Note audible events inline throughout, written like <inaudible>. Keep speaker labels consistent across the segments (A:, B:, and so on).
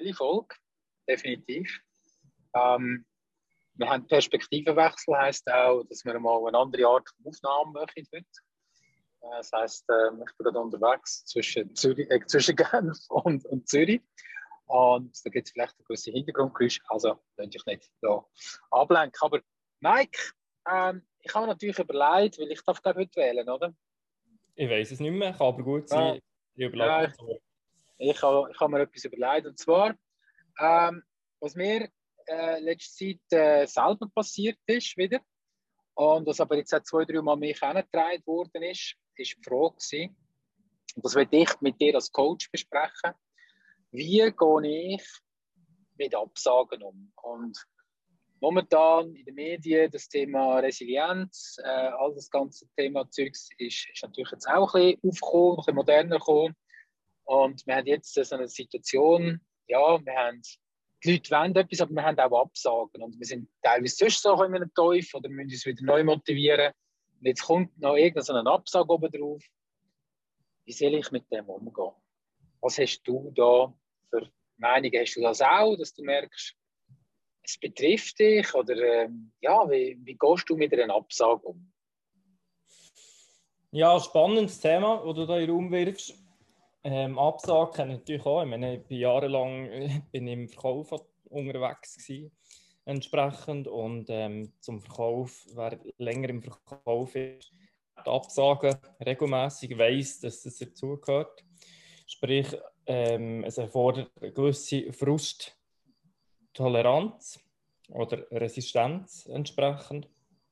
A: spezielle Folge, definitiv. Ähm, wir haben Perspektivenwechsel, heisst auch, dass wir mal eine andere Art von Aufnahme machen heute. Äh, das heisst, äh, ich bin gerade unterwegs zwischen, Zürich, äh, zwischen <laughs> Genf und, und Zürich. Und da gibt es vielleicht ein gewisse Hintergrundgeräusche, also könnte ich nicht da ablenken. Aber Mike, ähm, ich habe mir natürlich überlegt, weil ich darf glaube heute wählen, oder?
B: Ich weiß es nicht mehr, kann aber gut sein. Ja.
A: Ich, ja, ich, habe, ich habe mir etwas überlegt. Und zwar, ähm, was mir äh, letzte Zeit äh, selber passiert ist, wieder, und was aber jetzt auch zwei, drei Mal mich herangetragen worden ist, ist die Frage gewesen, und das werde ich mit dir als Coach besprechen, wie gehe ich mit Absagen um? Und momentan in den Medien das Thema Resilienz, äh, all das ganze Thema Zeugs ist, ist natürlich jetzt auch ein bisschen aufgekommen, ein bisschen moderner gekommen. Und wir haben jetzt so eine Situation, ja, wir haben, die Leute wollen etwas, aber wir haben auch Absagen. Und wir sind teilweise sonst so in einem Teufel oder müssen uns wieder neu motivieren. Und jetzt kommt noch irgendeine Absage oben drauf. Wie soll ich mit dem umgehen? Was hast du da für Meinungen? Hast du das auch, dass du merkst, es betrifft dich? Oder ähm, ja, wie, wie gehst du mit einer Absage um?
B: Ja, spannendes Thema, das du da in den Raum wirfst. Ähm, Absage kenne ich natürlich auch. Ich meine, ich bin jahrelang <laughs> bin im Verkauf unterwegs gewesen, entsprechend. Und ähm, zum Verkauf, wer länger im Verkauf ist, die Absagen regelmäßig weiß, dass das dazugehört. Sprich, ähm, es erfordert eine gewisse Frusttoleranz oder Resistenz entsprechend.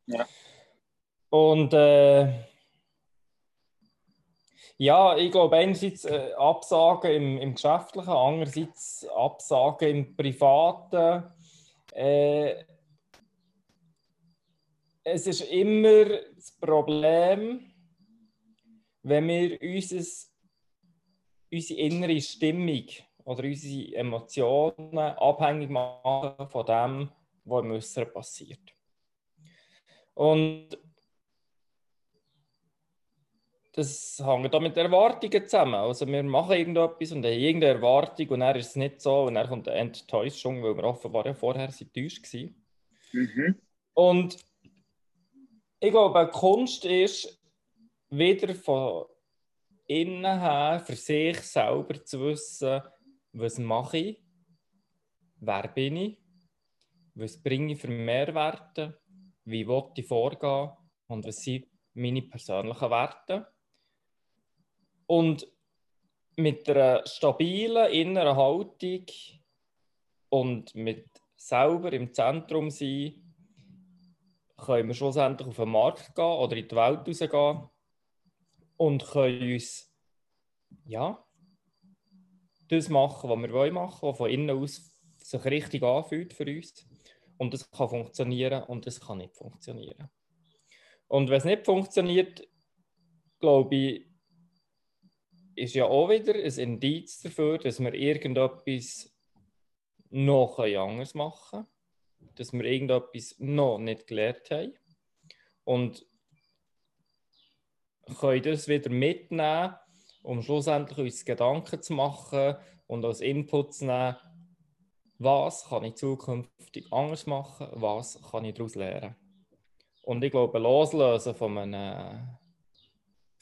A: Ja.
B: Und äh, ja, ich glaube, einerseits äh, Absagen im, im Geschäftlichen, andererseits Absagen im Privaten. Äh, es ist immer das Problem, wenn wir unseres, unsere innere Stimmung oder unsere Emotionen abhängig machen von dem, was im Äußeren passiert. Und das hängt auch mit Erwartungen zusammen. Also wir machen irgendetwas und haben irgendeine Erwartung und dann ist es nicht so und dann kommt eine Enttäuschung, weil wir offenbar ja vorher enttäuscht waren. Mhm. Und ich glaube, Kunst ist wieder von innen her für sich selber zu wissen, was mache ich, wer bin ich, was bringe ich für Mehrwerte, wie will ich vorgehen und was sind meine persönlichen Werte. Und mit einer stabilen inneren Haltung und mit selber im Zentrum sein, können wir schlussendlich auf den Markt gehen oder in die Welt rausgehen und können uns ja, das machen, was wir wollen machen, was von innen aus sich richtig anfühlt für uns. Und das kann funktionieren und das kann nicht funktionieren. Und wenn es nicht funktioniert, glaube ich, ist ja auch wieder ein Indiz dafür, dass wir irgendetwas noch anders machen können, dass wir irgendetwas noch nicht gelernt haben und können das wieder mitnehmen, um schlussendlich uns Gedanken zu machen und als Input zu nehmen, was kann ich zukünftig anders machen, was kann ich daraus lernen. Und ich glaube, loslösen von einem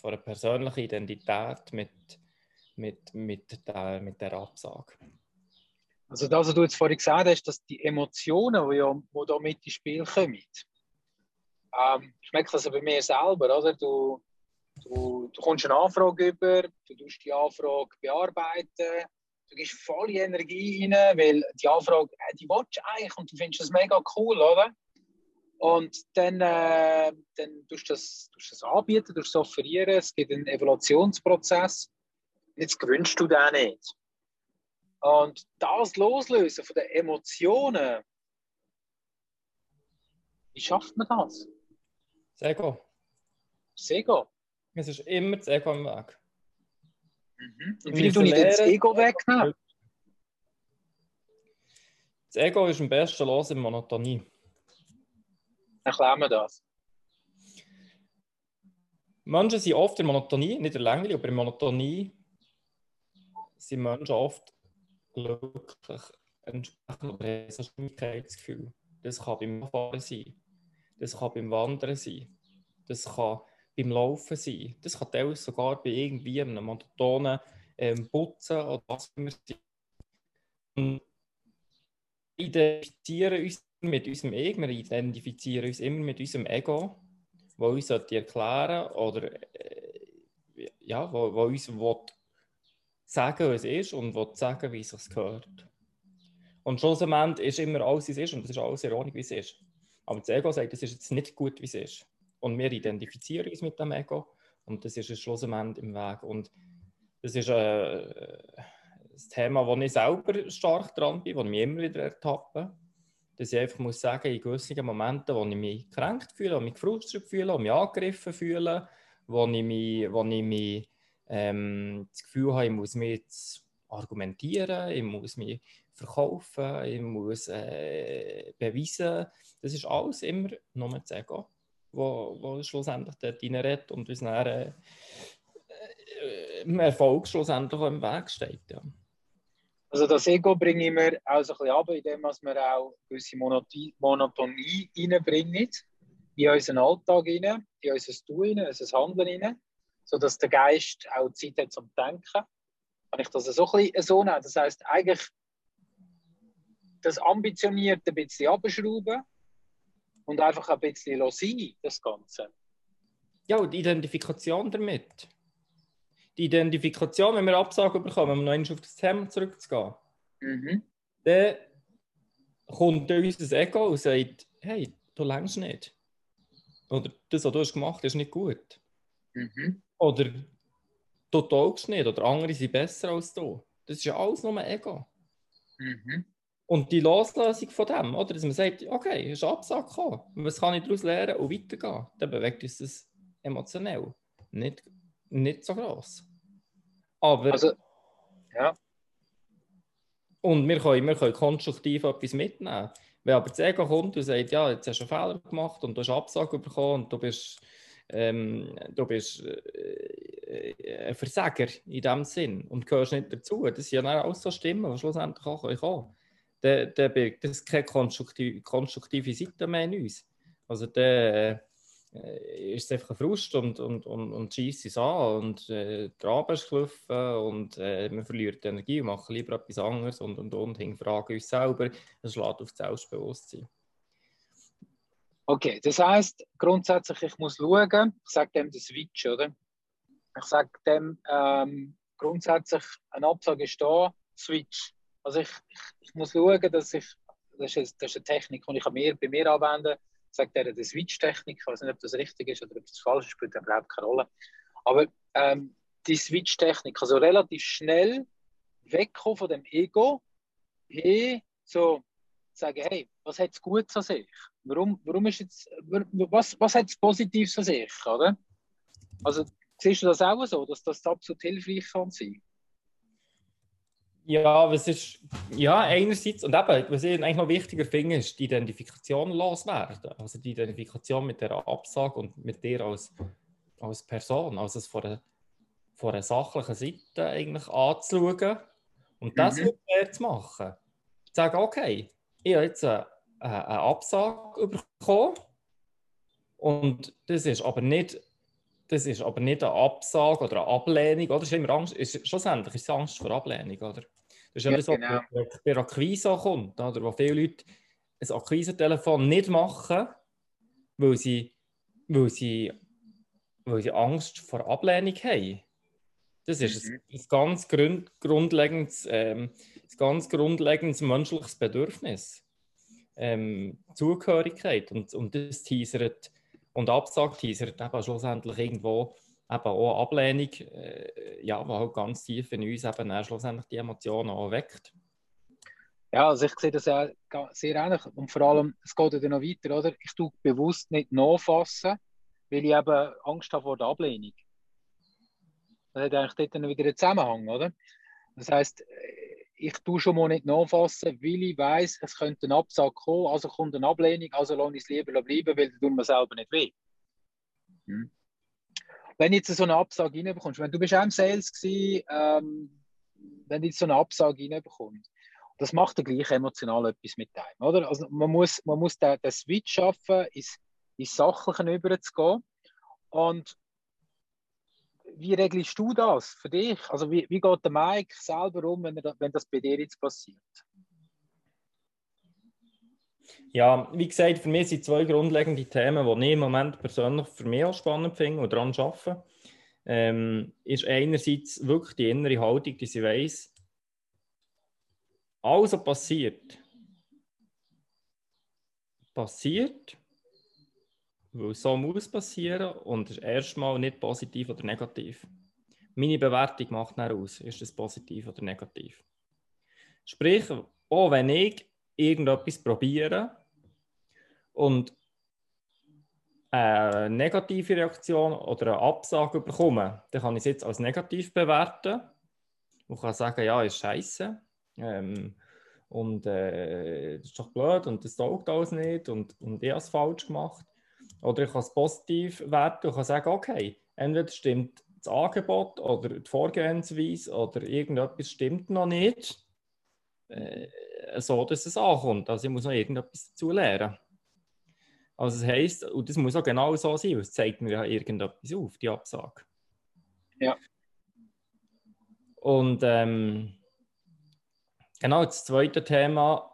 B: von einer persönlichen Identität mit, mit, mit, der, mit der Absage.
A: Also das, was du jetzt vorhin gesagt hast, dass die Emotionen, die, ja, die da mit ins Spiel kommen, ähm, ich merke das bei mir selber, oder? Du, du, du kommst eine Anfrage über, du tust die Anfrage bearbeiten, du gibst volle Energie rein, weil die Anfrage, äh, die willst du eigentlich und du findest das mega cool, oder? Und dann, äh, dann tust du das, tust das anbieten, tust es offerieren, es gibt einen Evaluationsprozess. Jetzt gewünschst du den nicht. Und das Loslösen von den Emotionen, wie schafft man das?
B: Das Ego.
A: Das Ego?
B: Es ist immer das Ego im Weg.
A: Mhm. Und wie tue ich das Ego wegnehmen?
B: Das Ego ist am besten los in Monotonie.
A: Erklären wir das.
B: Menschen sind oft in Monotonie, nicht in Länge, aber in Monotonie sind Menschen oft glücklich entsprechend oder so Schwierigkeitsgefühl. Das kann beim Fahren sein, das kann beim Wandern sein, das kann beim Laufen sein, das kann teilweise sogar bei irgendwie einem monotonen ähm, Putzen oder was immer sein. Wir identifizieren uns mit unserem Ego, wir identifizieren uns immer mit unserem Ego, das uns erklären oder äh, ja, wo, wo uns will sagen, was es ist und will sagen, wie es sich gehört. Und schlussendlich ist immer alles, wie es ist und das ist alles Ordnung, wie es ist. Aber das Ego sagt, das ist jetzt nicht gut, wie es ist. Und wir identifizieren uns mit dem Ego und das ist schlussendlich im Weg. Und das ist äh, ein Thema, wo ich selber stark dran bin, wo ich mich immer wieder ertappe. Dass ich einfach muss sagen, in gewissen Momenten, wo ich mich kränkt fühle, wo ich mich gefrustet fühle, wo ich mich angegriffen fühle, wo ich mich, wo ich mich ähm, das Gefühl habe, ich muss mich jetzt argumentieren, ich muss mich verkaufen, ich muss äh, beweisen. Das ist alles immer nur das Ego, wo, wo schlussendlich dort reinredet und uns dann äh, äh, Erfolg schlussendlich im Weg steht. Ja.
A: Also das Ego bringe ich mir auch so ein bisschen ab, indem wir auch gewisse Monotonie reinbringen, in unseren Alltag rein, in unser Tun in unser Handeln rein, sodass der Geist auch Zeit hat zum Denken. Kann ich das so ein bisschen so nehmen? Das heisst, eigentlich das Ambitionierte ein bisschen abschrauben und einfach ein bisschen sein, das Ganze.
B: Ja, und die Identifikation damit. Die Identifikation, wenn wir Absagen bekommen, um noch einmal auf das Thema zurückzugehen, mhm. dann kommt unser Ego und sagt, hey, du längst nicht. Oder das, was du hast gemacht hast, ist nicht gut. Mhm. Oder du taugst nicht, oder andere sind besser als du. Das ist ja alles nur Ego. Mhm. Und die Loslösung von dem, oder? Dass man sagt, okay, es ist Absage gekommen, was kann ich daraus lernen und weitergehen? Dann bewegt uns das emotionell nicht, nicht so gross. Aber.
A: Also, ja.
B: Und wir können, wir können konstruktiv etwas mitnehmen. Wenn aber das Ego kommt und sagt, ja, jetzt hast du einen Fehler gemacht und du hast Absage bekommen und du bist, ähm, du bist äh, ein Versager in dem Sinn und gehörst nicht dazu. Das sind ja auch so Stimmen, die schlussendlich auch kommen können der, der birgt das keine konstruktive, konstruktive Seite mehr in uns. Also der äh, ist einfach ein Frust und, und, und, und schießt es an und äh, der Abend ist gelaufen und äh, man verliert die Energie und macht lieber etwas anderes und und und hinterfragen uns selber. Das schlägt auf das Selbstbewusstsein.
A: Okay, das heißt grundsätzlich, ich muss schauen, ich sage dem den Switch, oder? Ich sage dem ähm, grundsätzlich, ein Absage ist da, Switch. Also ich, ich, ich, muss schauen, dass ich, das ist, das ist eine Technik, die ich bei mir anwende, sagt er die Switch-Technik, ich weiß nicht, ob das richtig ist oder ob das falsch ist, spielt überhaupt keine Rolle. Aber ähm, die Switch-Technik, also relativ schnell wegkommen von dem Ego, hey, so sagen, hey, was hat es gut an sich? Warum, warum ist jetzt, was, was hat es Positives an sich, oder? Also siehst du das auch so, dass das absolut hilfreich kann sein?
B: Ja, was ist, ja, einerseits, und eben, was ich eigentlich noch wichtiger finde, ist die Identifikation loswerden. Also die Identifikation mit der Absage und mit dir als, als Person, also es von einer, von einer sachlichen Seite eigentlich anzuschauen und das mhm. mit zu machen. Zu sagen, okay, ich habe jetzt eine, eine Absage bekommen und das ist aber nicht das ist aber nicht eine Absage oder eine Ablehnung, oder? ist immer Angst, ist, schlussendlich ist es Angst vor Ablehnung, oder? Das ist ja, was genau. bei Akquise kommt, oder? wo viele Leute ein Akquise-Telefon nicht machen, weil sie, weil, sie, weil sie Angst vor Ablehnung haben. Das ist mhm. ein, ein, ganz grund, grundlegendes, ähm, ein ganz grundlegendes menschliches Bedürfnis. Ähm, Zugehörigkeit. Und, und das teasert und Absage teasert eben schlussendlich irgendwo eben auch Ablehnung, äh, ja, die halt ganz tief in uns eben schlussendlich die Emotionen auch weckt.
A: Ja, also ich sehe das ja sehr ähnlich und vor allem, es geht ja noch weiter, oder? Ich tue bewusst nicht nachfassen, weil ich eben Angst habe vor der Ablehnung. Das hat eigentlich dort dann wieder einen Zusammenhang, oder? Das heisst, ich tue schon mal nicht nachfassen, weil ich weiß, es könnte ein Absag kommen, also kommt eine Ablehnung, also lasse ich es lieber bleiben, weil dann tut mir selber nicht weh. Hm wenn jetzt so eine Absage reinbekommst, wenn du bist auch im Sales gewesen, ähm, wenn jetzt so eine Absage reinbekommt, das macht dann gleich emotional etwas mit einem, oder? Also man muss, man muss den, den Switch schaffen, ins, ins Sachliche überzugehen. Und wie regelst du das für dich? Also wie, wie geht der Mike selber um, wenn, er, wenn das bei dir jetzt passiert?
B: Ja, wie gesagt, für mich sind zwei grundlegende Themen, die ich im Moment persönlich für mich auch spannend finde und daran arbeite. Ähm, ist einerseits wirklich die innere Haltung, die sie weiss, alles, was passiert, passiert, weil so muss passieren und ist erstmal nicht positiv oder negativ. Meine Bewertung macht dann aus, ist es positiv oder negativ. Sprich, auch wenn ich irgendetwas probiere und eine negative Reaktion oder eine Absage bekomme, dann kann ich es jetzt als negativ bewerten und kann sagen, ja, ist scheiße. Ähm, und äh, das ist doch blöd und das taugt alles nicht und, und ich habe es falsch gemacht. Oder ich kann es positiv werten und kann sagen, okay, entweder stimmt das Angebot oder die Vorgehensweise oder irgendetwas stimmt noch nicht, äh, so dass es ankommt. Also ich muss noch irgendetwas dazu lernen. Also das heisst, und das muss auch genau so sein, weil es zeigt mir ja irgendetwas auf, die Absage.
A: Ja.
B: Und ähm, genau, das zweite Thema,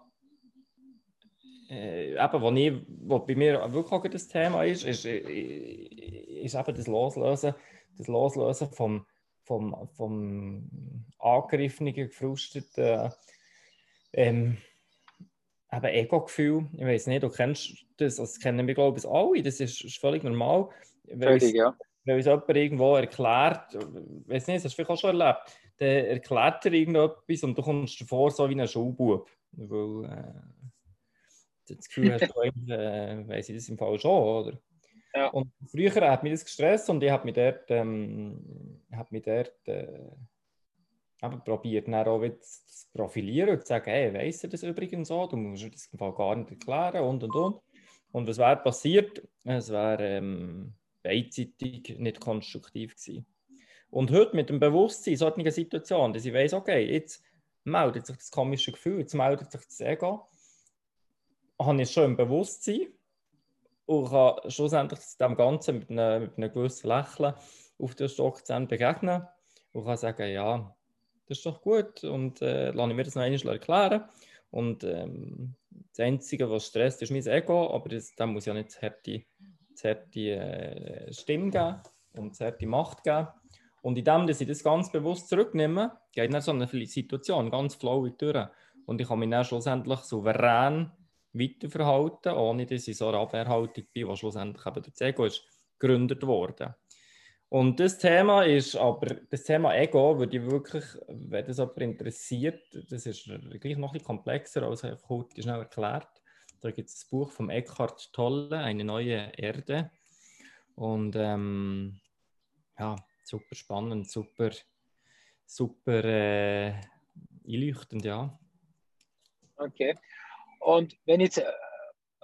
B: äh, eben, wo, ich, wo bei mir wirklich auch das Thema ist, ist, äh, ist eben das Loslösen, das Loslösen vom, vom, vom angegriffenen, gefrusteten ähm, eben Ego-Gefühl. Ich weiß nicht, du kennst das, das kennen wir, glaube ich, alle, das ist, ist völlig normal.
A: Völlig, ja.
B: Wenn uns jemand irgendwo erklärt, ich weiß nicht, das hast du vielleicht auch schon erlebt, dann erklärt er irgendetwas und du kommst dir vor, so wie ein Schulbub. Weil äh, das Gefühl hast, du <laughs> äh, weiss ich das im Fall schon, oder?
A: Ja.
B: Und früher hat mich das gestresst und ich habe mich dort, ähm, hab mich dort äh, aber probiert dann auch wieder zu profilieren und zu sagen, hey, weiss er das übrigens so, du musst das im Fall gar nicht erklären und und und. Und was wäre passiert? Es wäre ähm, beidseitig nicht konstruktiv gewesen. Und heute mit dem Bewusstsein in solchen Situationen, dass ich weiss, okay, jetzt meldet sich das komische Gefühl, jetzt meldet sich das Ego, habe ich schon im Bewusstsein und kann schlussendlich dem Ganzen mit einem, mit einem gewissen Lächeln auf den Stock begegnen und kann sagen, ja, das ist doch gut und äh, lasse ich mir das noch einmal erklären. Und ähm, das Einzige, was stresst, ist mein Ego, aber das, da muss ja nicht das harte, das harte äh, Stimme geben und das harte Macht geben. Und in dem, dass ich das ganz bewusst zurücknehme, geht dann so eine Situation ganz flowig durch. Und ich kann mich dann schlussendlich souverän weiterverhalten, ohne dass ich so eine Abwehrhaltung bin, die schlussendlich eben durch das Ego ist gegründet worden. Und das Thema ist aber, das Thema Ego würde ich wirklich, wenn das jemand interessiert, das ist gleich noch ein bisschen komplexer, als einfach heute schnell erklärt. Da gibt es das Buch von Eckhart Tolle, Eine neue Erde. Und ähm, ja, super spannend, super, super äh, einleuchtend, ja.
A: Okay. Und wenn jetzt, äh,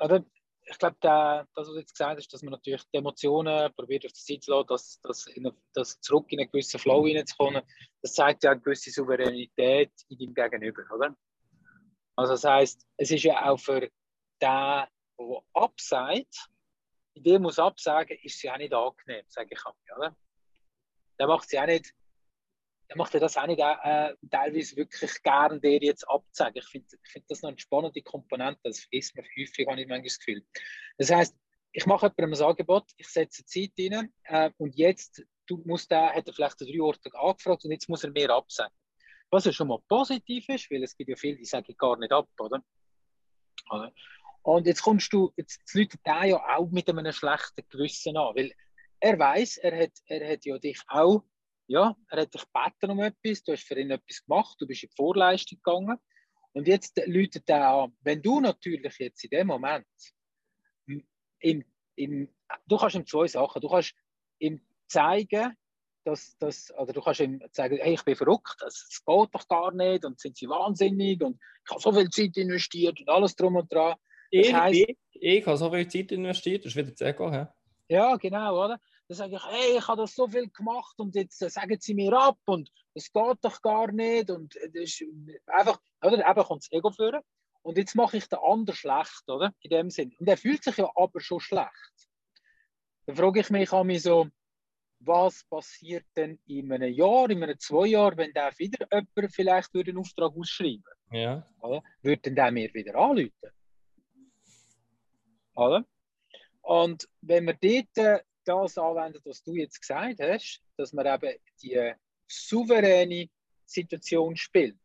A: oder ich glaube, das, was du jetzt gesagt hast, dass man natürlich die Emotionen probiert auf die Seite zu lassen, dass, dass, eine, dass zurück in einen gewissen Flow hineinzukommen, das zeigt ja eine gewisse Souveränität in deinem Gegenüber, oder? Also das heißt, es ist ja auch für den, der absagt, in dem muss absagen, ist sie auch nicht angenehm, sage ich auch, oder? Der macht sie auch nicht macht das auch nicht äh, teilweise wirklich gern, der jetzt abzeigen. Ich finde find das noch eine spannende Komponente, das vergisst man häufig, habe ich manchmal das Gefühl. Das heißt, ich mache jemandem ein Angebot, ich setze Zeit rein äh, und jetzt du musst der, hat er vielleicht drei Orte angefragt und jetzt muss er mehr absagen. Was ja schon mal positiv ist, weil es gibt ja viele, die sagen gar nicht ab, oder? Und jetzt kommst du, jetzt läutet der ja auch mit einem schlechten Gewissen an, weil er weiß, er hat, er hat ja dich auch ja, er hat dich gebeten um etwas, du hast für ihn etwas gemacht, du bist in die Vorleistung gegangen. Und jetzt läutet er an, wenn du natürlich jetzt in dem Moment, im, im, du kannst ihm zwei Sachen, du kannst ihm zeigen, dass, dass, oder du kannst ihm sagen, hey, ich bin verrückt, das geht doch gar nicht und sind sie wahnsinnig und ich habe so viel Zeit investiert und alles drum und dran.
B: Das ich, heisst, ich, ich habe so viel Zeit investiert, das ist wieder zu. Ja,
A: ja genau, oder? Dann sage ich, hey, ich habe das so viel gemacht und jetzt äh, sagen sie mir ab und es geht doch gar nicht und äh, das ist einfach, oder? Eben kommt das Ego führen und jetzt mache ich den anderen schlecht, oder? In dem Sinn. Und er fühlt sich ja aber schon schlecht. Dann frage ich mich an mich so, was passiert denn in einem Jahr, in einem zwei Jahren, wenn der wieder jemand vielleicht einen Auftrag ausschreiben
B: ja.
A: oder? Würde dann der mir wieder anrufen? Oder? Und wenn wir dort äh, das anwenden, was du jetzt gesagt hast, dass man eben die souveräne Situation spielt,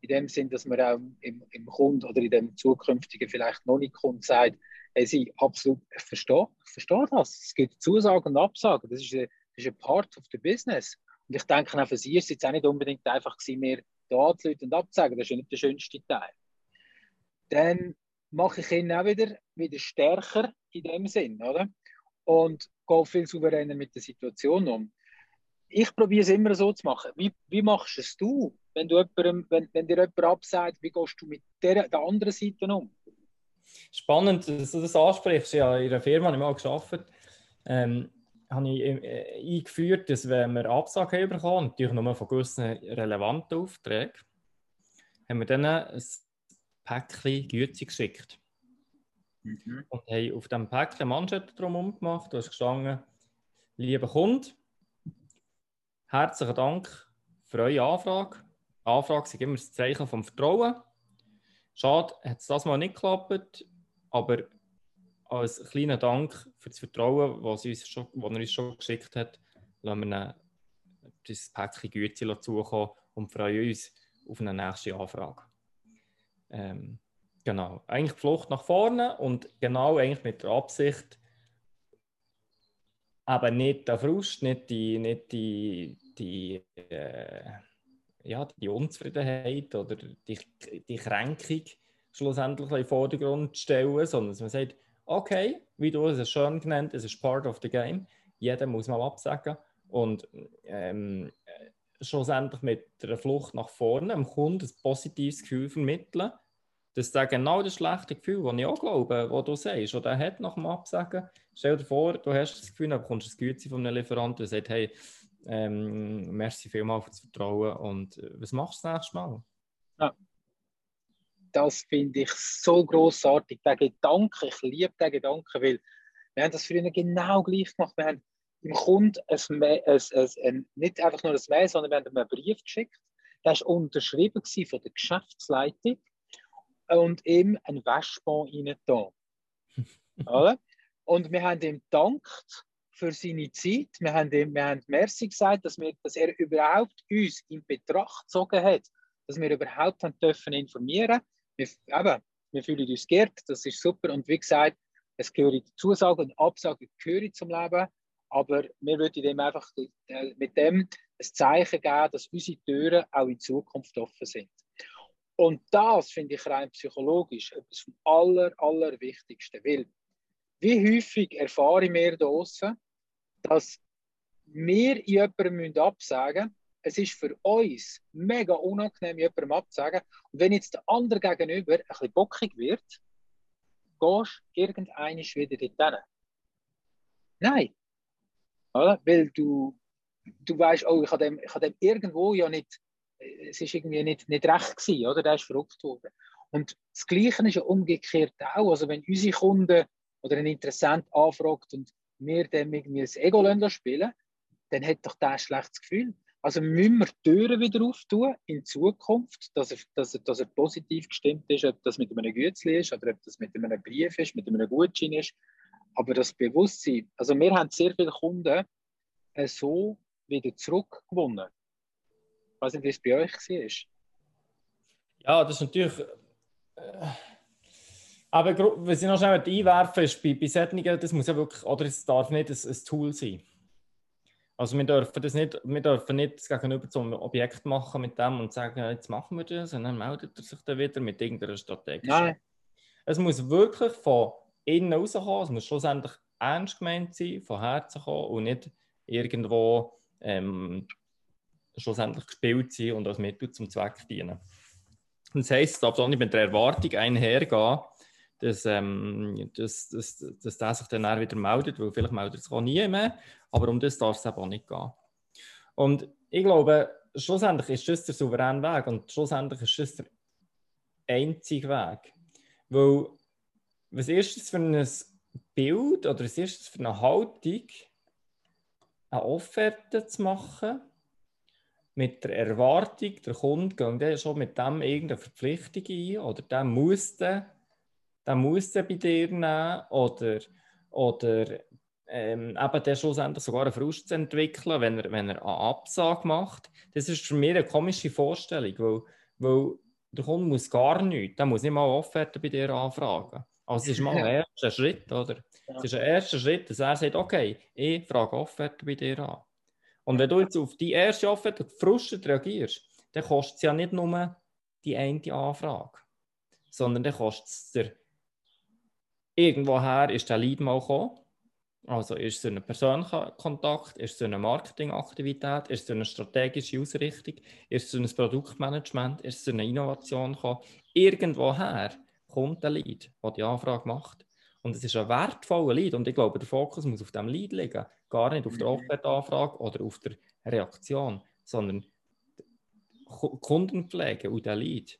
A: in dem Sinn, dass man auch im, im Kunden oder in dem zukünftigen vielleicht noch nicht Kunden sagt, hey, sie absolut, ich verstehe, ich verstehe das. Es gibt Zusagen und Absagen. Das ist, ein, das ist ein Part of the business. Und ich denke auch für sie ist es jetzt auch nicht unbedingt einfach gewesen, mir da anzuleiten und abzusagen. Das ist nicht der schönste Teil. Dann mache ich ihn auch wieder, wieder stärker in dem Sinn, oder? Und gehe viel souveräner mit der Situation um. Ich probiere es immer so zu machen. Wie, wie machst es du, wenn, wenn, wenn dir jemand absagt, wie gehst du mit der, der anderen Seite um?
B: Spannend, dass du das ansprichst. Ja, in einer Firma habe ich mal gearbeitet. Ähm, habe ich äh, eingeführt, dass wenn wir Absagen bekommen, natürlich nur von gewissen relevanten Aufträgen, haben wir dann ein Päckchen Güte geschickt. Mhm. Und haben auf diesem Päckchen Manschette drum gemacht. Da ist gestanden, lieber Kunde, herzlichen Dank für eure Anfrage. Anfrage ist immer das Zeichen vom Vertrauen. Schade, hat es das mal nicht geklappt, aber als kleiner Dank für das Vertrauen, das, uns schon, er uns schon geschickt hat, lassen wir das Päckchen Güte zukommen und freuen uns auf eine nächste Anfrage. Ähm, genau, eigentlich die Flucht nach vorne und genau eigentlich mit der Absicht, aber nicht der Frust, nicht die, nicht die, die, äh, ja, die Unzufriedenheit oder die, die Kränkung schlussendlich in den Vordergrund zu stellen, sondern dass man sagt, okay, wie du es schön genannt es ist part of the game. Jeder muss mal absagen. Und ähm, schlussendlich mit der Flucht nach vorne dem Kunden ein positives Gefühl vermitteln. Das ist genau das schlechte Gefühl, das ich auch glaube, wo du sagst, oder er hat nach dem Absagen. Stell dir vor, du hast das Gefühl, dann bekommst du das Güte von einem Lieferanten der sagt, hey, ähm, merci vielmals für das Vertrauen und äh, was machst du das nächste Mal?
A: Ja das finde ich so großartig. Der Gedanke, ich liebe den Gedanken, weil wir haben das früher genau gleich gemacht. Wir haben dem Kunden ein, ein, ein, ein, nicht einfach nur ein Mail, sondern wir haben ihm einen Brief geschickt. Der war unterschrieben von der Geschäftsleitung und ihm ein Waschbon reingetan. <laughs> und wir haben ihm gedankt für seine Zeit. Wir haben ihm wir haben Merci gesagt, dass, wir, dass er überhaupt uns in Betracht gezogen hat, dass wir überhaupt haben dürfen informieren wir, eben, wir fühlen uns geehrt, das ist super. Und wie gesagt, es gehören Zusagen und Absagen gehören zum Leben. Aber wir würden dem einfach mit dem ein Zeichen geben, dass unsere Türen auch in Zukunft offen sind. Und das finde ich rein psychologisch etwas vom aller, allerwichtigsten. Weil, wie häufig erfahre ich da draußen, dass wir jemandem absagen müssen, es ist für uns mega unangenehm, jemandem abzusagen. Und wenn jetzt der andere gegenüber ein bisschen bockig wird, gehst du irgendeines wieder dorthin. Nein. Oder? Weil du, du weißt, oh, ich habe dem, ich dem irgendwo ja nicht, es ist irgendwie nicht, nicht recht gewesen, oder? Der ist verrückt worden. Und das Gleiche ist ja umgekehrt auch. Also wenn unsere Kunden oder ein Interessent anfragt und wir dem irgendwie das Ego spielen, dann hat doch der ein schlechtes Gefühl. Also müssen wir die Türen wieder auftun in Zukunft, dass er, dass, er, dass er positiv gestimmt ist, ob das mit einem Gützli ist oder ob das mit einem Brief ist, mit einem Gutschein ist. Aber das Bewusstsein, also wir haben sehr viele Kunden äh, so wieder zurückgewonnen. Ich weiß nicht, wie es bei euch war.
B: Ja, das ist natürlich. Äh, aber was ich noch schnell einwerfen ist, bei, bei solchen, das muss ja wirklich, oder es darf nicht ein, ein Tool sein. Also wir dürfen das nicht, wir dürfen nicht das Gegenüber zum Objekt machen mit dem und sagen, jetzt machen wir das und dann meldet er sich dann wieder mit irgendeiner Strategie. Nein. Es muss wirklich von innen rauskommen, es muss schlussendlich ernst gemeint sein, von Herzen kommen und nicht irgendwo ähm, schlussendlich gespielt sein und als Mittel zum Zweck dienen. das heisst, es darf auch nicht mit der Erwartung einhergehen, dass, ähm, dass, dass, dass der sich dann wieder meldet, weil vielleicht meldet sich auch nie mehr, aber um das darf es eben auch nicht gehen. Und ich glaube, schlussendlich ist das der souveräne Weg und schlussendlich ist das der einzige Weg. Weil, was ist das für ein Bild oder was ist das für eine Haltung, eine Offerte zu machen, mit der Erwartung, der Kunde geht dann schon mit dem irgendeine Verpflichtung ein oder der muss den, der muss den bei dir nehmen oder, oder ähm, eben der schlussendlich sogar einen Frust zu entwickeln, wenn er, wenn er eine Absage macht. Das ist für mich eine komische Vorstellung, weil, weil der Kunde muss gar nichts, der muss nicht mal Offerte bei dir anfragen. Also es ist mal ein erster Schritt, oder? Ja. Es ist ein erster Schritt, dass er sagt, okay, ich frage Offerte bei dir an. Und wenn du jetzt auf die erste Offerte gefrustet reagierst, dann kostet es ja nicht nur die eine Anfrage, sondern dann kostet es dir irgendwoher ist der Lead mal gekommen also ist es ein persönlicher Kontakt, ist es eine Marketingaktivität, ist es eine strategische Ausrichtung, ist es ein Produktmanagement, ist es eine Innovation gekommen. Irgendwoher kommt ein Lead, der die Anfrage macht. Und es ist ein wertvoller Lead und ich glaube, der Fokus muss auf dem Lead liegen, gar nicht auf der mhm. Offertanfrage oder auf der Reaktion, sondern Kundenpflege und der Lead.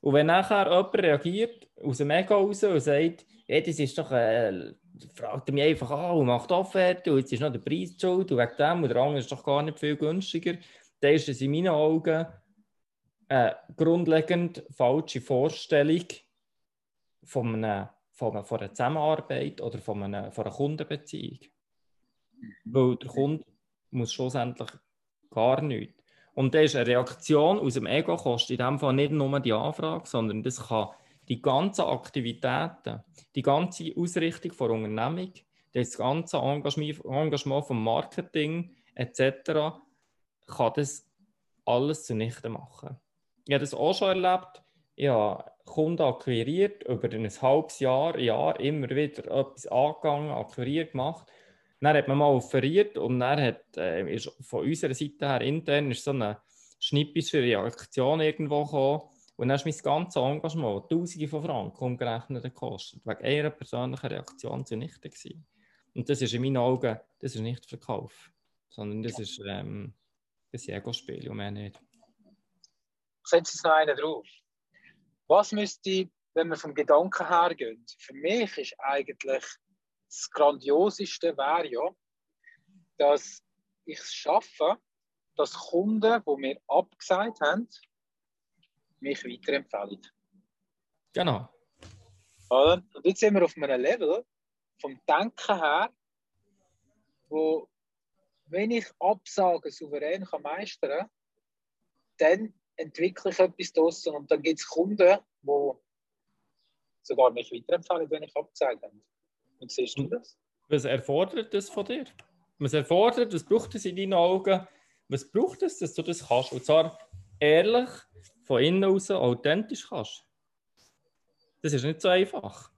B: Und wenn nachher jemand reagiert aus dem Ego raus und sagt, hey, das ist doch ein fragt er mich einfach an und macht Offerte und jetzt ist noch der Preis schuld und wegen dem und der andere ist doch gar nicht viel günstiger. Dann ist es in meinen Augen eine grundlegend falsche Vorstellung von einer, von einer, von einer Zusammenarbeit oder von einer, von einer Kundenbeziehung. Weil der Kunde muss schlussendlich gar nichts. Und dann ist eine Reaktion aus dem Ego kostet in dem Fall nicht nur die Anfrage, sondern das kann die ganzen Aktivitäten, die ganze Ausrichtung der Unternehmung, das ganze Engagement, Engagement vom Marketing etc. kann das alles zunichte machen. Ich habe das auch schon erlebt. Ich habe Kunden akquiriert, über ein halbes Jahr, Jahr immer wieder etwas angegangen, akquiriert gemacht. Dann hat man mal offeriert und dann hat, äh, ist von unserer Seite her intern ist so eine schnippische Reaktion irgendwo gekommen und dann ist mein ganzes Engagement, Tausende von Franken umgerechnet gekostet, wegen einer persönlichen Reaktion zunichte gewesen. Und das ist in meinen Augen, das ist nicht Verkauf, sondern das ist ähm, das Ego-Spiel und mehr nicht.
A: Setzt jetzt noch einen drauf. Was müsste, wenn wir vom Gedanken her gehen, für mich ist eigentlich das Grandioseste wäre ja, dass ich es schaffe, dass Kunden, die mir abgesagt haben, mich weiterempfehlen.
B: Genau.
A: Oder? Und jetzt sind wir auf einem Level vom Denken her, wo, wenn ich Absagen souverän kann meistern kann, dann entwickle ich etwas draussen und dann gibt es Kunden, die sogar mich weiterempfehlen, wenn ich abgesagt habe. Und siehst du das?
B: Was erfordert das von dir? Was erfordert, was braucht es in deinen Augen? Was braucht es, dass du das kannst? Und zwar ehrlich, von innen raus authentisch kannst. Das ist nicht so einfach.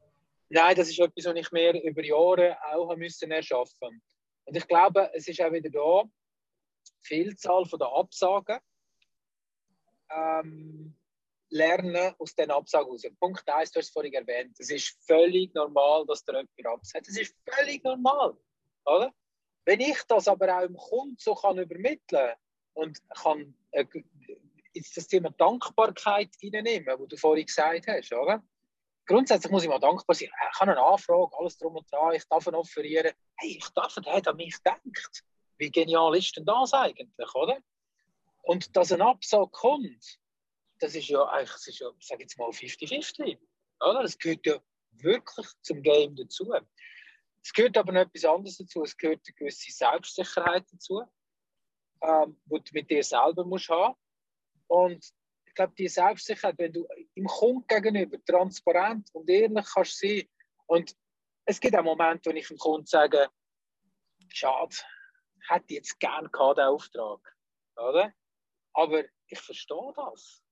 A: Nein, das ist etwas, was ich mir über Jahre auch müssen erschaffen Und ich glaube, es ist auch wieder da, die Vielzahl der Absagen ähm, lernen aus den Absagen raus. Punkt 1, du hast es vorhin erwähnt, es ist völlig normal, dass der jemand absagt. Das ist völlig normal. Oder? Wenn ich das aber auch im Kunden so kann übermitteln und kann jetzt das Thema Dankbarkeit reinnehmen, wo du vorhin gesagt hast, oder? Grundsätzlich muss ich mal dankbar sein. Ich habe eine Anfrage, alles drum und dran, ich darf ihn offerieren. Hey, ich darf, der hat an mich gedacht. Wie genial ist denn das eigentlich, oder? Und dass ein Absag kommt, das ist ja eigentlich, das ist ja, sag jetzt mal, 50-50. Oder? Das gehört ja wirklich zum Game dazu. Es gehört aber noch etwas anderes dazu. Es gehört eine gewisse Selbstsicherheit dazu, ähm, die du mit dir selber musst haben und ich glaube, die Selbstsicherheit, wenn du im Kunden gegenüber transparent und ehrlich kannst sein und es gibt auch Momente, wo ich dem Kunden sage, schade, hätte jetzt gerne gehabt, den Auftrag. Oder? Aber ich verstehe das.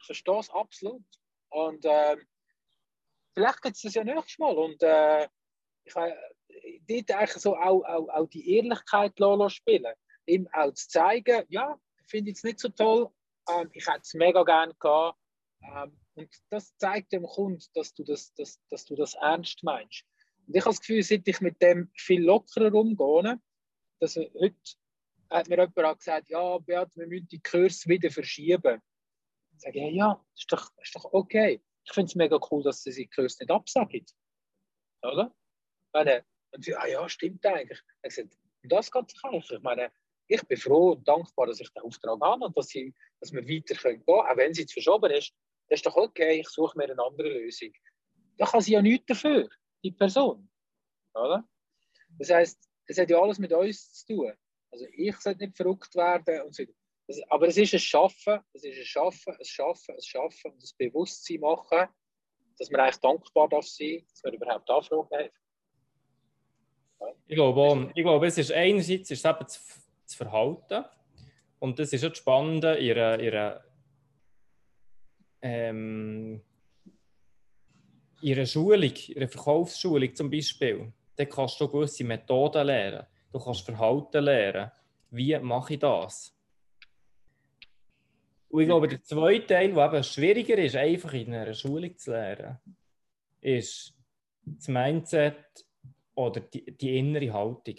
A: Ich verstehe es absolut. Und äh, vielleicht gibt es das ja nächstes Mal. Und äh, ich habe dort so auch, auch, auch die Ehrlichkeit spielen. Ihm auch zu zeigen, ja, ich finde es nicht so toll, ähm, ich hätte es mega gerne gehabt. Ähm, Und das zeigt dem Kunden, dass du das, dass, dass du das ernst meinst. Und ich habe das Gefühl, seit ich mit dem viel lockerer umgehe, dass heute hat mir jemand auch gesagt, ja, Beat, wir müssen die Kurs wieder verschieben. Ich sage, ja, ist doch, ist doch okay. Ich finde es mega cool, dass sie die Kurs nicht absagen. Oder? Meine, und sie, ah ja, stimmt eigentlich. Ich sage, das geht sich eigentlich. Ich meine, ich bin froh und dankbar, dass ich den Auftrag habe und dass, sie, dass wir weiter gehen können. Auch wenn sie jetzt verschoben ist, das ist doch okay, ich suche mir eine andere Lösung. Da kann sie ja nichts dafür, die Person. Oder? Das heisst, es hat ja alles mit uns zu tun. Also ich sollte nicht verrückt werden und so. Das, aber es ist ein Schaffen, es ist ein Schaffen, ein Schaffen, ein Schaffen und das Bewusstsein machen, dass man eigentlich dankbar darf sein, dass man überhaupt Anfragen hat.
B: Ich glaube, ich glaube, es ist einerseits ist es eben das, das Verhalten und das ist das Spannende in ihrer, ihrer, ähm, ihrer Schulung, ihrer Verkaufsschulung zum Beispiel. Da kannst du gewisse Methoden lernen. Du kannst Verhalten lernen. Wie mache ich das? Und ich glaube, der zweite Teil, der eben schwieriger ist, einfach in einer Schulung zu lernen, ist das Mindset oder die, die innere Haltung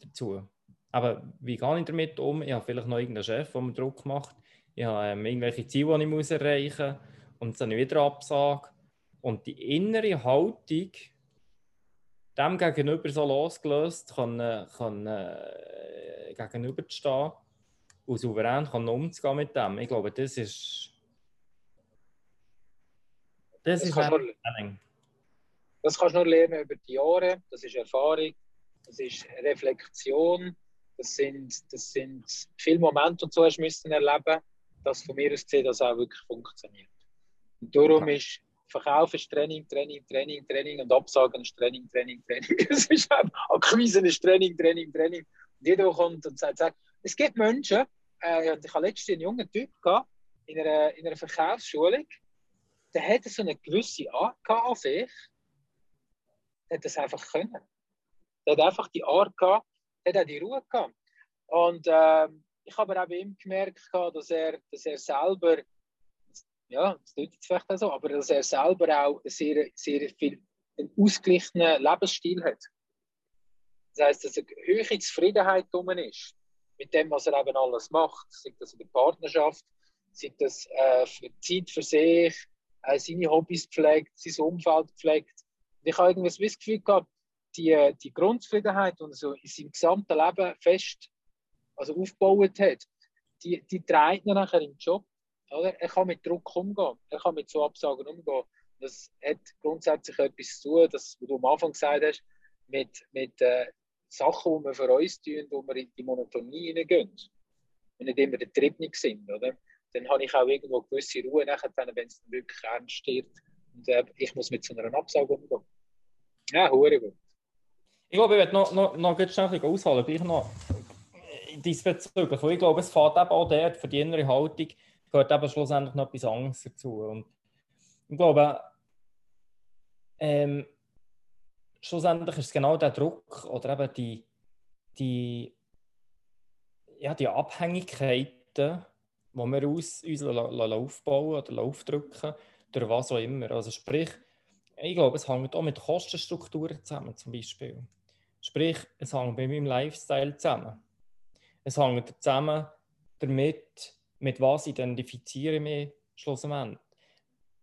B: dazu. Aber wie gehe ich damit um? Ich habe vielleicht noch irgendeinen Chef, der mir Druck macht. Ich habe ähm, irgendwelche Ziele, die ich erreichen muss und dann wieder absage. Und die innere Haltung dem gegenüber so losgelöst kann, kann äh, gegenüberstehen und souverän kann umzugehen mit dem. Ich glaube, das ist.
A: Das, das ist ein Das kannst du nur lernen über die Jahre, das ist Erfahrung, das ist Reflexion, das sind, das sind viele Momente und so hast du müssen erleben, dass von mir aus gesehen das auch wirklich funktioniert. Und darum ist Verkauf ist Training, Training, Training, Training und Absagen ist Training, Training, Training. <laughs> Es ist Akquise ist Training, Training, Training. Und jeder, kommt und sagt es gibt Menschen, äh, ich hatte letztens einen jungen Typ gehabt, in einer, in einer Verkaufsschulung, der hatte so eine gewisse Art an sich, der hat das einfach können. Der hat einfach die Art gehabt, der hat auch die Ruhe gehabt. Und äh, ich habe auch bei ihm gemerkt, dass er, dass er selber ja, das tut jetzt vielleicht auch so, aber dass er selber auch sehr, sehr viel einen ausgeglichenen Lebensstil hat. Das heißt, dass eine hohe Zufriedenheit drum ist mit dem, was er eben alles macht, sei das in der Partnerschaft, sei das äh, für Zeit für sich, äh, seine Hobbys pflegt, sein Umfeld pflegt. Und ich habe irgendwie das Gefühl gehabt, die, die Grundzufriedenheit, er so in seinem gesamten Leben fest also aufgebaut hat, die, die trägt er nachher im Job oder? Er kann mit Druck umgehen, er kann mit so Absagen umgehen. Das hat grundsätzlich etwas zu tun, das, was du am Anfang gesagt hast, mit, mit äh, Sachen, die wir für uns tun, wo wir in die Monotonie hineingehen. Und nicht immer getrieben sind. Oder? Dann habe ich auch irgendwo gewisse Ruhe, nachher, wenn es wirklich ernst wird. Und äh, ich muss mit so einer Absage umgehen. Ja, hure gut.
B: Ich glaube, ich werde noch, noch, noch schnell ausholen, gleich noch diesbezüglich. ich glaube, es fährt eben auch dort für die innere Haltung gehört eben schlussendlich noch etwas anderes dazu. Und ich glaube, ähm, schlussendlich ist es genau der Druck oder eben die, die, ja, die Abhängigkeiten, die wir aus, uns aufbauen oder aufdrücken, durch was auch immer. Also sprich, ich glaube, es hängt auch mit Kostenstrukturen zusammen, zum Beispiel. Sprich, es hängt bei meinem Lifestyle zusammen. Es hängt zusammen damit, mit was identifiziere ich mich schlussendlich?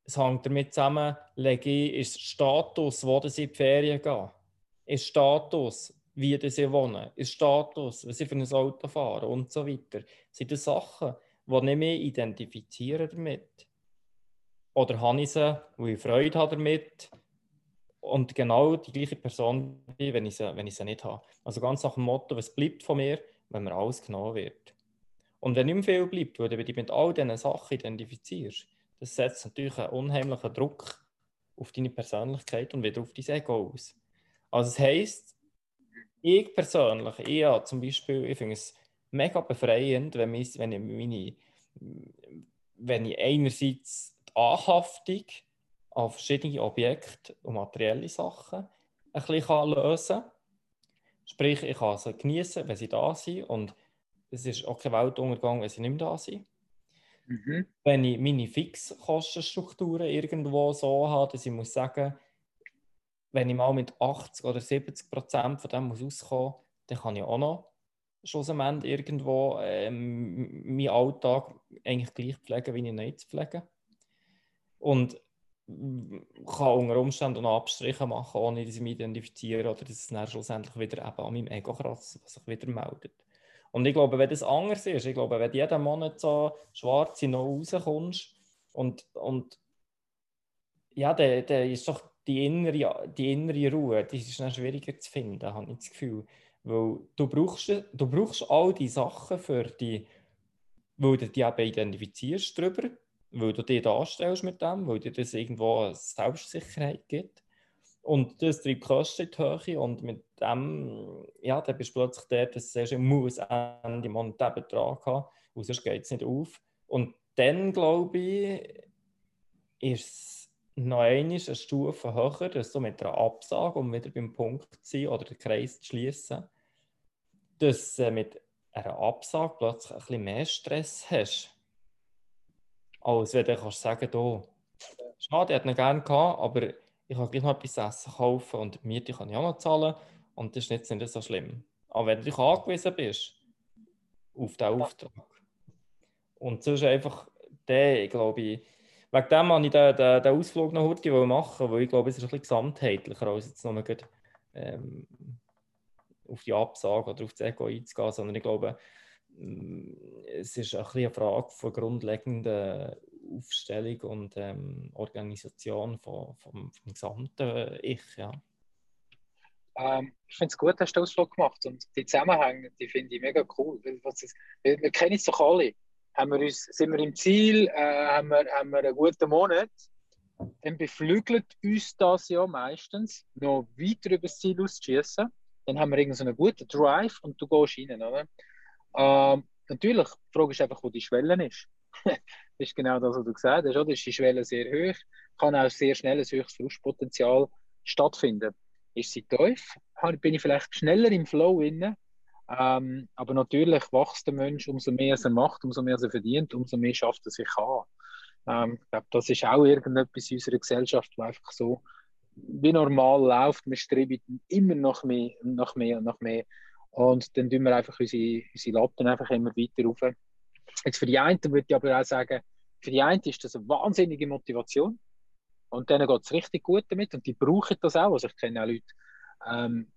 B: Es hängt damit zusammen, lege ich, ist Status, wo ich in die Ferien gehe? Ist Status, wie ich wohne? Ist Status, was ich für ein Auto fahre und so weiter? Das sind das Sachen, die ich mich identifiziere damit. Oder habe ich sie, wo ich Freude habe damit und genau die gleiche Person bin, wenn ich sie, wenn ich sie nicht habe. Also ganz nach dem Motto, was bleibt von mir, wenn mir alles genommen wird. Und wenn nicht mehr viel bleibt, weil du dich mit all diesen Sachen identifizierst, das setzt natürlich einen unheimlichen Druck auf deine Persönlichkeit und wieder auf dein Ego aus. Also das heisst, ich persönlich, ich ja, zum Beispiel, ich finde es mega befreiend, wenn, ich, wenn, ich meine, wenn ich einerseits die Anhaftung an verschiedene Objekte und materielle Sachen ein bisschen lösen kann. Sprich, ich kann sie genießen, wenn sie da sind und es ist auch kein Weltuntergang, wenn sie nicht mehr da sind. Mhm. Wenn ich meine Fixkostenstrukturen irgendwo so habe, dass ich muss sagen, wenn ich mal mit 80 oder 70 Prozent von dem muss auskommen, dann kann ich auch noch schlussendlich irgendwo ähm, meinen Alltag eigentlich gleich pflegen, wie ich nicht pflege. Und kann unter Umständen noch Abstriche machen, ohne dass ich mich identifiziere oder dass es dann schlussendlich wieder eben an meinem Ego kratzt, was sich wieder meldet. Und ich glaube, wenn das anders ist, ich glaube, wenn jeden Monat so schwarz in noch rauskommst und, und ja, dann, dann ist doch die innere, die innere Ruhe, die ist dann schwieriger zu finden, habe ich das Gefühl. Weil du brauchst, du brauchst all die Sachen für die, weil du dich eben identifizierst darüber, weil du dich darstellst mit dem, weil dir das irgendwo eine Selbstsicherheit gibt. Und das treibt Kosten in die Höhe und mit dem, ja, dann bist du plötzlich der, dass du sagst, muss Ende Monat diesen Betrag haben, und sonst geht es nicht auf. Und dann, glaube ich, ist es noch eine Stufe höher, dass du mit einer Absage, um wieder beim Punkt zu sein oder den Kreis zu schließen, dass du mit einer Absage plötzlich ein bisschen mehr Stress hast als wenn du kannst sagen, du, schade, ich hätte ihn gerne gehabt, aber ich kann gleich noch etwas Essen kaufen und die Miete kann ich auch noch zahlen. Und das ist jetzt nicht so schlimm. Aber wenn du dich angewiesen bist auf diesen Auftrag. Und sonst einfach der, glaube ich, wegen dem habe ich den, den, den Ausflug noch heute machen, weil ich glaube, es ist ein bisschen gesamtheitlicher, als jetzt nur ähm, auf die Absage oder auf das Ego einzugehen, sondern ich glaube, es ist ein eine Frage von grundlegender Aufstellung und ähm, Organisation von, vom, vom gesamten Ich. Ja.
A: Ähm, ich finde es gut, dass du Ausflug gemacht und die Zusammenhänge, die finde ich mega cool. wir, wir kennen es doch alle. Haben wir uns, sind wir im Ziel, äh, haben, wir, haben wir einen guten Monat, dann beflügelt uns das ja meistens, noch weiter über das Ziel auszuschießen. Dann haben wir irgendeinen so guten Drive und du gehst rein. Oder? Ähm, natürlich, die Frage ist einfach, wo die Schwelle ist. Das <laughs> ist genau das, was du gesagt hast. Oder? Ist die Schwelle sehr hoch, kann auch sehr schnell ein höchstes Frustpotenzial stattfinden. Ist sie tief, bin ich vielleicht schneller im Flow inne. Ähm, aber natürlich wächst der Mensch, umso mehr er macht, umso mehr er verdient, umso mehr schafft er sich an. Ähm, ich glaube, das ist auch irgendetwas in unserer Gesellschaft, wo einfach so wie normal läuft. Wir streben immer noch mehr, noch mehr und noch mehr. Und dann tun wir einfach unsere, unsere Latten einfach immer weiter rauf. Jetzt für die einen würde ich aber auch sagen, für die einen ist das eine wahnsinnige Motivation. Und denen geht es richtig gut damit und die brauchen das auch. Also ich kenne auch Leute, ähm,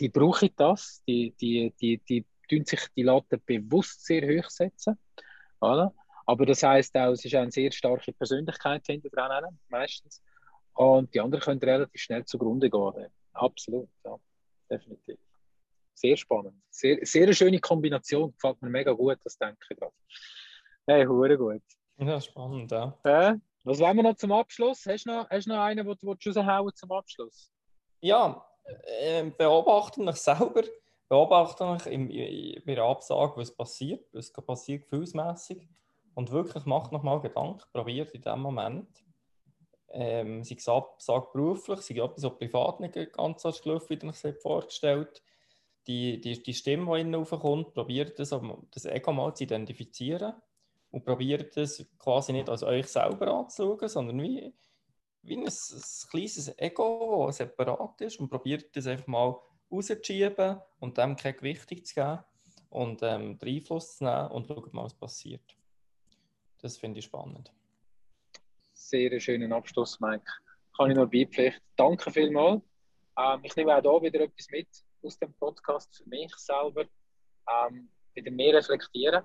A: die brauchen das, die, die, die, die tun sich die Latte bewusst sehr hoch setzen. Oder? Aber das heißt auch, es ist eine sehr starke Persönlichkeit hinter dran, meistens. Und die anderen können relativ schnell zugrunde gehen. Absolut, ja, definitiv. Sehr spannend. Sehr, sehr eine schöne Kombination. Gefällt mir mega gut, das denke ich gerade. Hey, hure gut.
B: Ja, spannend, ja.
A: Äh, was wollen wir noch zum Abschluss? Hast du noch, hast du noch einen, den du raushauen zum Abschluss?
B: Ja, äh, beobachten mich selber. Beobachten mich im, bei der Absage, was passiert. Was passiert gefühlsmässig. Und wirklich macht nochmal Gedanken. Probiert in dem Moment. Ähm, sei es Absage beruflich, sei es etwas, was privat nicht ganz so gelaufen, wie ich es vorgestellt die, die, die Stimme, die innen raufkommt, probiert das, das Ego mal zu identifizieren und probiert das quasi nicht als euch selber anzuschauen, sondern wie, wie ein, ein kleines Ego, das separat ist und probiert das einfach mal rauszuschieben und dem keine Gewichtung zu geben und ähm, den Einfluss zu nehmen und schauen mal, was passiert. Das finde ich spannend.
A: Sehr schönen Abschluss, Mike. Kann ich noch beipflichten. Danke vielmals. Ähm, ich nehme auch hier wieder etwas mit aus dem Podcast für mich selber ähm, wieder mehr reflektieren,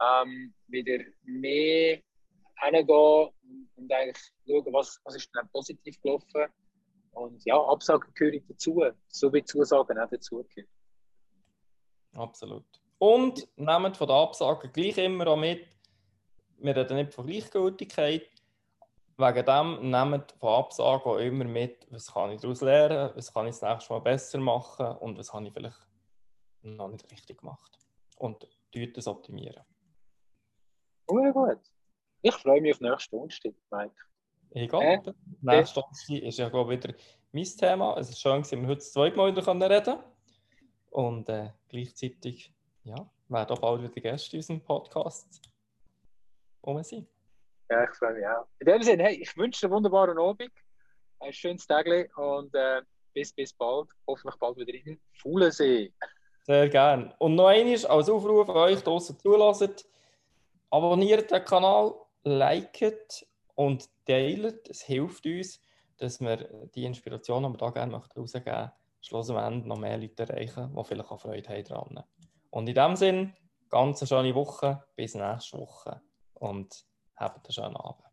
A: ähm, wieder mehr hingehen und eigentlich schauen, was, was ist denn positiv gelaufen. Und ja, Absagen gehören dazu, so wie Zusagen auch dazugehören.
B: Absolut. Und nehmt von der Absage gleich immer auch mit, wir reden nicht von Gleichgültigkeit, wegen dem nehmt von Absagen auch immer mit, was kann ich daraus lernen, was kann ich das nächste Mal besser machen und was habe ich vielleicht noch nicht richtig gemacht. Und tut das optimieren.
A: Gut, gut. Ich freue mich auf nächste Donnerstag, Mike.
B: Egal. Äh? Nächste Donnerstag ist ja, glaube ich, wieder mein Thema. Es ist schön, dass wir heute das zweite Mal wieder reden können. Und äh, gleichzeitig ja, werden auch bald wieder Gäste in unserem Podcast rum sind.
A: Ja, ich freue mich auch. In dem Sinne, hey, ich wünsche einen wunderbaren Abend, ein schönes Tag und äh, bis, bis bald. Hoffentlich bald wieder in Fuhlensee.
B: Sehr gerne. Und noch einmal als Aufruf an euch draußen zulassen. Abonniert den Kanal, liket und teilt. Es hilft uns, dass wir die Inspiration, die wir da gerne rausgeben möchten, schlussendlich noch mehr Leute erreichen, die vielleicht auch Freude haben daran. Und in diesem Sinne, ganz eine schöne Woche, bis nächste Woche und habt einen schönen Abend.